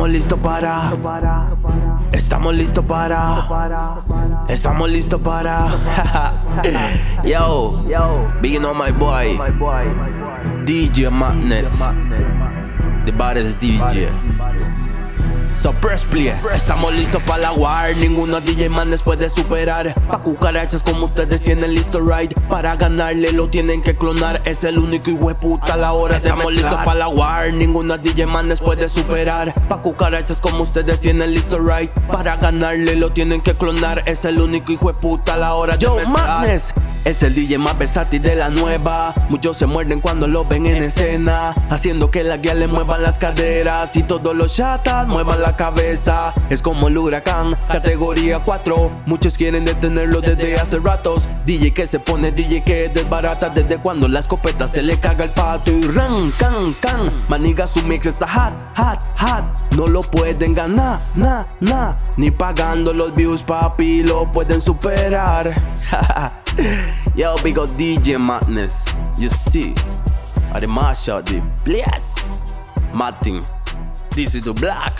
Estamos listos para. Estamos listos para. Estamos listos para. Yo, being on my boy, DJ Madness, the baddest DJ. So press play. Estamos listos para la war. Ninguno DJ Manes puede superar. Pa' cucarachas como ustedes tienen listo right. Para ganarle lo tienen que clonar. Es el único hijo de puta la hora Estamos listos para la war. Ninguno DJ Manes puede superar. Pa' cucarachas como ustedes tienen listo right. Para ganarle lo tienen que clonar. Es el único hijo de puta a la hora de Yo, Madness. Es el DJ más versátil de la nueva. Muchos se muerden cuando lo ven en escena. Haciendo que la guía le muevan las caderas. Y todos los chatas muevan la cabeza. Es como el huracán, categoría 4. Muchos quieren detenerlo desde hace ratos. DJ que se pone, DJ que desbarata. Desde cuando la escopeta se le caga el pato. Y ran, can, can. Maniga su mix está hot, hot, hot. No lo pueden ganar, na, na. Ni pagando los views, papi, lo pueden superar. Yo, big up DJ Madness. You see, I the out the blast. Martin, this is the black.